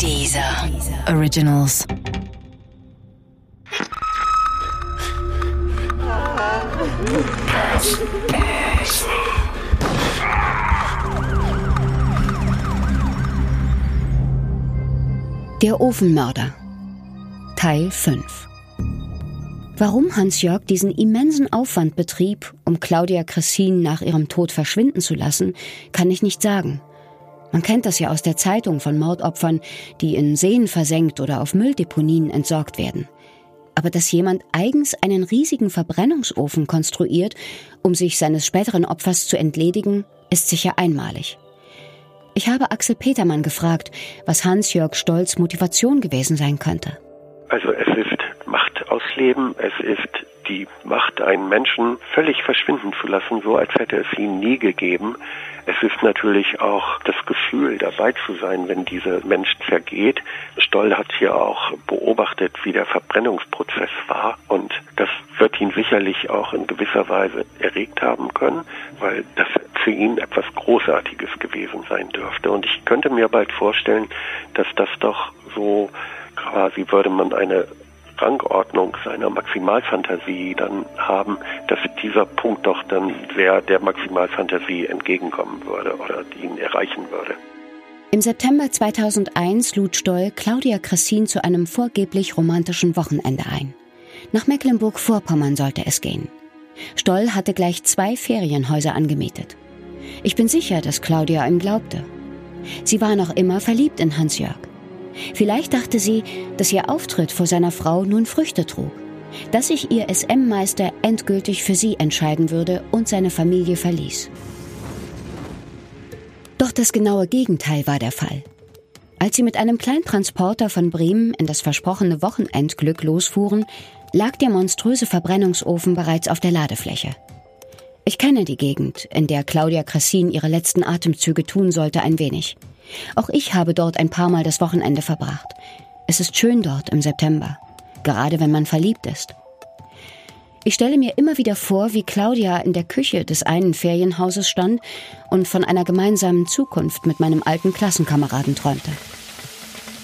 Dieser Originals. Der Ofenmörder Teil 5 Warum Hans-Jörg diesen immensen Aufwand betrieb, um Claudia Cressin nach ihrem Tod verschwinden zu lassen, kann ich nicht sagen. Man kennt das ja aus der Zeitung von Mordopfern, die in Seen versenkt oder auf Mülldeponien entsorgt werden. Aber dass jemand eigens einen riesigen Verbrennungsofen konstruiert, um sich seines späteren Opfers zu entledigen, ist sicher einmalig. Ich habe Axel Petermann gefragt, was Hans-Jörg Stolz Motivation gewesen sein könnte. Also es ist Macht ausleben, es ist die Macht, einen Menschen völlig verschwinden zu lassen, so als hätte es ihn nie gegeben. Es ist natürlich auch das Gefühl, dabei zu sein, wenn dieser Mensch zergeht. Stoll hat hier auch beobachtet, wie der Verbrennungsprozess war und das wird ihn sicherlich auch in gewisser Weise erregt haben können, weil das für ihn etwas Großartiges gewesen sein dürfte. Und ich könnte mir bald vorstellen, dass das doch so quasi würde man eine Rangordnung seiner Maximalfantasie dann haben, dass dieser Punkt doch dann sehr der Maximalfantasie entgegenkommen würde oder ihn erreichen würde. Im September 2001 lud Stoll Claudia Cressin zu einem vorgeblich romantischen Wochenende ein. Nach Mecklenburg-Vorpommern sollte es gehen. Stoll hatte gleich zwei Ferienhäuser angemietet. Ich bin sicher, dass Claudia ihm glaubte. Sie war noch immer verliebt in Hans-Jörg. Vielleicht dachte sie, dass ihr Auftritt vor seiner Frau nun Früchte trug, dass sich ihr SM-Meister endgültig für sie entscheiden würde und seine Familie verließ. Doch das genaue Gegenteil war der Fall. Als sie mit einem Kleintransporter von Bremen in das versprochene Wochenendglück losfuhren, lag der monströse Verbrennungsofen bereits auf der Ladefläche. Ich kenne die Gegend, in der Claudia Cressin ihre letzten Atemzüge tun sollte, ein wenig. Auch ich habe dort ein paar Mal das Wochenende verbracht. Es ist schön dort im September, gerade wenn man verliebt ist. Ich stelle mir immer wieder vor, wie Claudia in der Küche des einen Ferienhauses stand und von einer gemeinsamen Zukunft mit meinem alten Klassenkameraden träumte.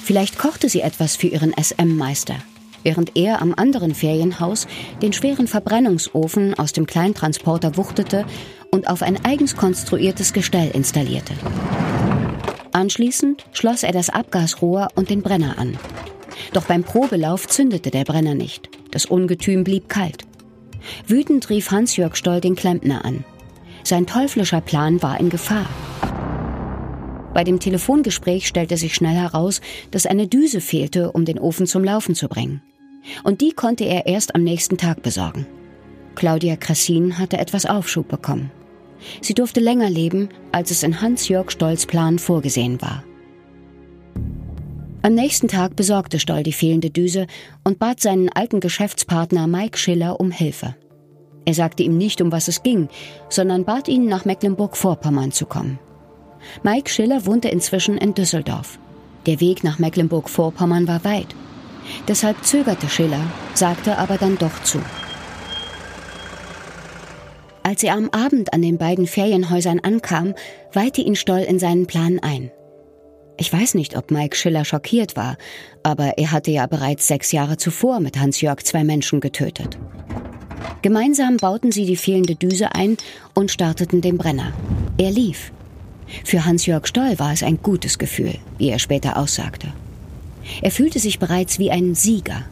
Vielleicht kochte sie etwas für ihren SM-Meister, während er am anderen Ferienhaus den schweren Verbrennungsofen aus dem Kleintransporter wuchtete und auf ein eigens konstruiertes Gestell installierte. Anschließend schloss er das Abgasrohr und den Brenner an. Doch beim Probelauf zündete der Brenner nicht. Das Ungetüm blieb kalt. Wütend rief Hans-Jörg Stoll den Klempner an. Sein teuflischer Plan war in Gefahr. Bei dem Telefongespräch stellte sich schnell heraus, dass eine Düse fehlte, um den Ofen zum Laufen zu bringen. Und die konnte er erst am nächsten Tag besorgen. Claudia Cressin hatte etwas Aufschub bekommen. Sie durfte länger leben, als es in Hans-Jörg Stolls Plan vorgesehen war. Am nächsten Tag besorgte Stoll die fehlende Düse und bat seinen alten Geschäftspartner Mike Schiller um Hilfe. Er sagte ihm nicht, um was es ging, sondern bat ihn, nach Mecklenburg-Vorpommern zu kommen. Mike Schiller wohnte inzwischen in Düsseldorf. Der Weg nach Mecklenburg-Vorpommern war weit. Deshalb zögerte Schiller, sagte aber dann doch zu. Als er am Abend an den beiden Ferienhäusern ankam, weihte ihn Stoll in seinen Plan ein. Ich weiß nicht, ob Mike Schiller schockiert war, aber er hatte ja bereits sechs Jahre zuvor mit Hans-Jörg zwei Menschen getötet. Gemeinsam bauten sie die fehlende Düse ein und starteten den Brenner. Er lief. Für Hans-Jörg Stoll war es ein gutes Gefühl, wie er später aussagte. Er fühlte sich bereits wie ein Sieger.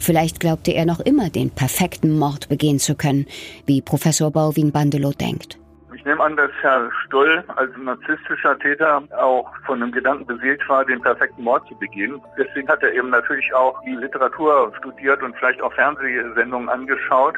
Vielleicht glaubte er noch immer, den perfekten Mord begehen zu können, wie Professor Bauwin Bandelow denkt. Ich nehme an, dass Herr Stoll als narzisstischer Täter auch von einem Gedanken beseelt war, den perfekten Mord zu begehen. Deswegen hat er eben natürlich auch die Literatur studiert und vielleicht auch Fernsehsendungen angeschaut.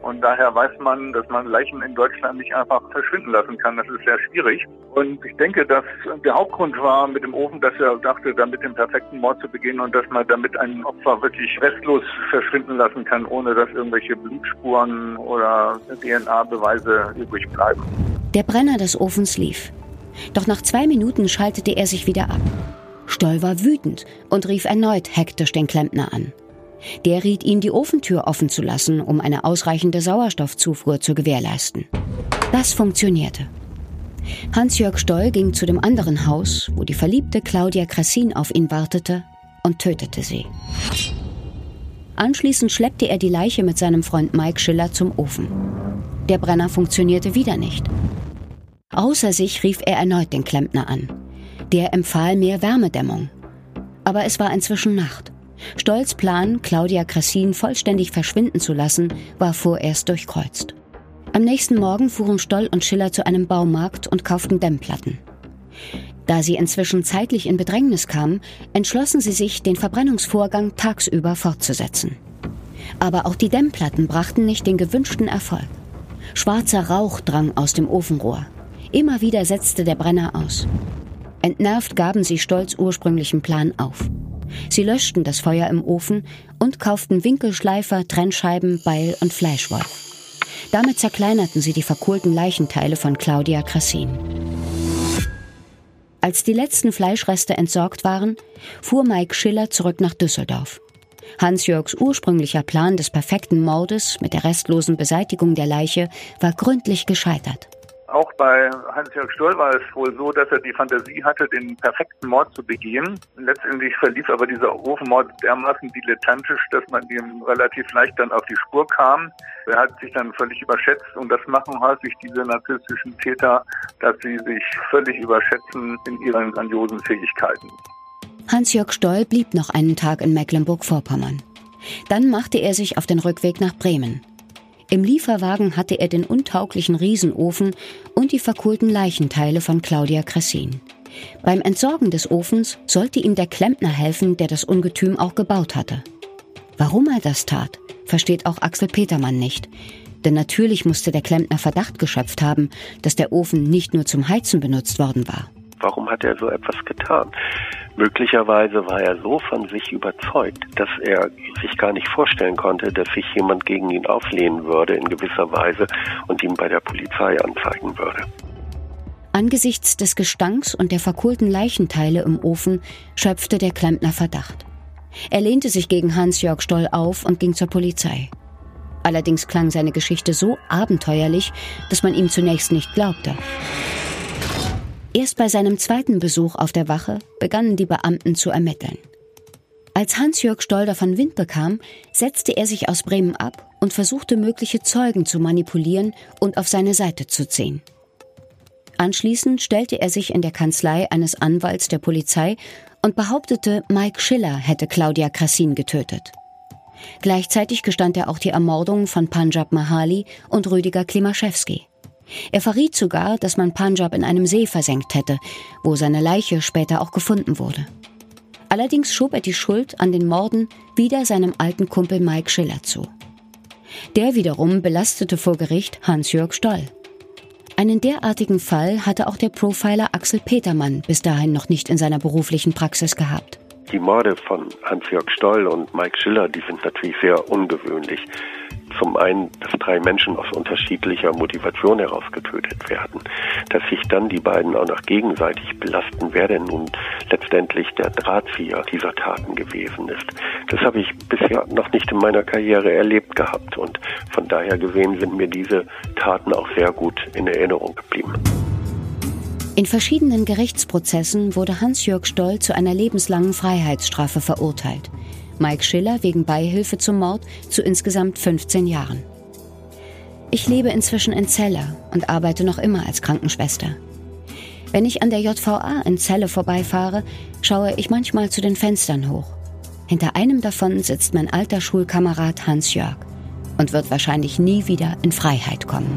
Und daher weiß man, dass man Leichen in Deutschland nicht einfach verschwinden lassen kann. Das ist sehr schwierig. Und ich denke, dass der Hauptgrund war mit dem Ofen, dass er dachte, damit den perfekten Mord zu begehen und dass man damit ein Opfer wirklich restlos verschwinden lassen kann, ohne dass irgendwelche Blutspuren oder DNA-Beweise übrig bleiben. Der Brenner des Ofens lief. Doch nach zwei Minuten schaltete er sich wieder ab. Stoll war wütend und rief erneut hektisch den Klempner an. Der riet ihn, die Ofentür offen zu lassen, um eine ausreichende Sauerstoffzufuhr zu gewährleisten. Das funktionierte. Hans-Jörg Stoll ging zu dem anderen Haus, wo die verliebte Claudia Krassin auf ihn wartete, und tötete sie. Anschließend schleppte er die Leiche mit seinem Freund Mike Schiller zum Ofen. Der Brenner funktionierte wieder nicht. Außer sich rief er erneut den Klempner an. Der empfahl mehr Wärmedämmung. Aber es war inzwischen Nacht. Stolz Plan, Claudia Krassin vollständig verschwinden zu lassen, war vorerst durchkreuzt. Am nächsten Morgen fuhren Stoll und Schiller zu einem Baumarkt und kauften Dämmplatten. Da sie inzwischen zeitlich in Bedrängnis kamen, entschlossen sie sich, den Verbrennungsvorgang tagsüber fortzusetzen. Aber auch die Dämmplatten brachten nicht den gewünschten Erfolg. Schwarzer Rauch drang aus dem Ofenrohr. Immer wieder setzte der Brenner aus. Entnervt gaben sie Stolz ursprünglichen Plan auf. Sie löschten das Feuer im Ofen und kauften Winkelschleifer, Trennscheiben, Beil und Fleischwolf. Damit zerkleinerten sie die verkohlten Leichenteile von Claudia Krassin. Als die letzten Fleischreste entsorgt waren, fuhr Mike Schiller zurück nach Düsseldorf. Hans-Jörgs ursprünglicher Plan des perfekten Mordes mit der restlosen Beseitigung der Leiche war gründlich gescheitert. Auch bei Hans-Jörg Stoll war es wohl so, dass er die Fantasie hatte, den perfekten Mord zu begehen. Letztendlich verlief aber dieser Ofenmord dermaßen dilettantisch, dass man ihm relativ leicht dann auf die Spur kam. Er hat sich dann völlig überschätzt und das machen häufig diese narzisstischen Täter, dass sie sich völlig überschätzen in ihren grandiosen Fähigkeiten. Hans-Jörg Stoll blieb noch einen Tag in Mecklenburg-Vorpommern. Dann machte er sich auf den Rückweg nach Bremen. Im Lieferwagen hatte er den untauglichen Riesenofen und die verkohlten Leichenteile von Claudia Cressin. Beim Entsorgen des Ofens sollte ihm der Klempner helfen, der das Ungetüm auch gebaut hatte. Warum er das tat, versteht auch Axel Petermann nicht. Denn natürlich musste der Klempner Verdacht geschöpft haben, dass der Ofen nicht nur zum Heizen benutzt worden war. Warum hat er so etwas getan? Möglicherweise war er so von sich überzeugt, dass er sich gar nicht vorstellen konnte, dass sich jemand gegen ihn auflehnen würde in gewisser Weise und ihn bei der Polizei anzeigen würde. Angesichts des Gestanks und der verkohlten Leichenteile im Ofen schöpfte der Klempner Verdacht. Er lehnte sich gegen Hans-Jörg Stoll auf und ging zur Polizei. Allerdings klang seine Geschichte so abenteuerlich, dass man ihm zunächst nicht glaubte. Erst bei seinem zweiten Besuch auf der Wache begannen die Beamten zu ermitteln. Als Hans-Jörg Stoll davon Wind bekam, setzte er sich aus Bremen ab und versuchte mögliche Zeugen zu manipulieren und auf seine Seite zu ziehen. Anschließend stellte er sich in der Kanzlei eines Anwalts der Polizei und behauptete, Mike Schiller hätte Claudia Krassin getötet. Gleichzeitig gestand er auch die Ermordung von Panjab Mahali und Rüdiger Klimaschewski. Er verriet sogar, dass man Punjab in einem See versenkt hätte, wo seine Leiche später auch gefunden wurde. Allerdings schob er die Schuld an den Morden wieder seinem alten Kumpel Mike Schiller zu. Der wiederum belastete vor Gericht Hans-Jörg Stoll. Einen derartigen Fall hatte auch der Profiler Axel Petermann bis dahin noch nicht in seiner beruflichen Praxis gehabt. Die Morde von Hans-Jörg Stoll und Mike Schiller, die sind natürlich sehr ungewöhnlich. Zum einen, dass drei Menschen aus unterschiedlicher Motivation heraus getötet werden. Dass sich dann die beiden auch noch gegenseitig belasten, wer denn nun letztendlich der Drahtzieher dieser Taten gewesen ist. Das habe ich bisher noch nicht in meiner Karriere erlebt gehabt und von daher gesehen sind mir diese Taten auch sehr gut in Erinnerung geblieben. In verschiedenen Gerichtsprozessen wurde Hans-Jörg Stoll zu einer lebenslangen Freiheitsstrafe verurteilt. Mike Schiller wegen Beihilfe zum Mord zu insgesamt 15 Jahren. Ich lebe inzwischen in Celle und arbeite noch immer als Krankenschwester. Wenn ich an der JVA in Celle vorbeifahre, schaue ich manchmal zu den Fenstern hoch. Hinter einem davon sitzt mein alter Schulkamerad Hans Jörg und wird wahrscheinlich nie wieder in Freiheit kommen.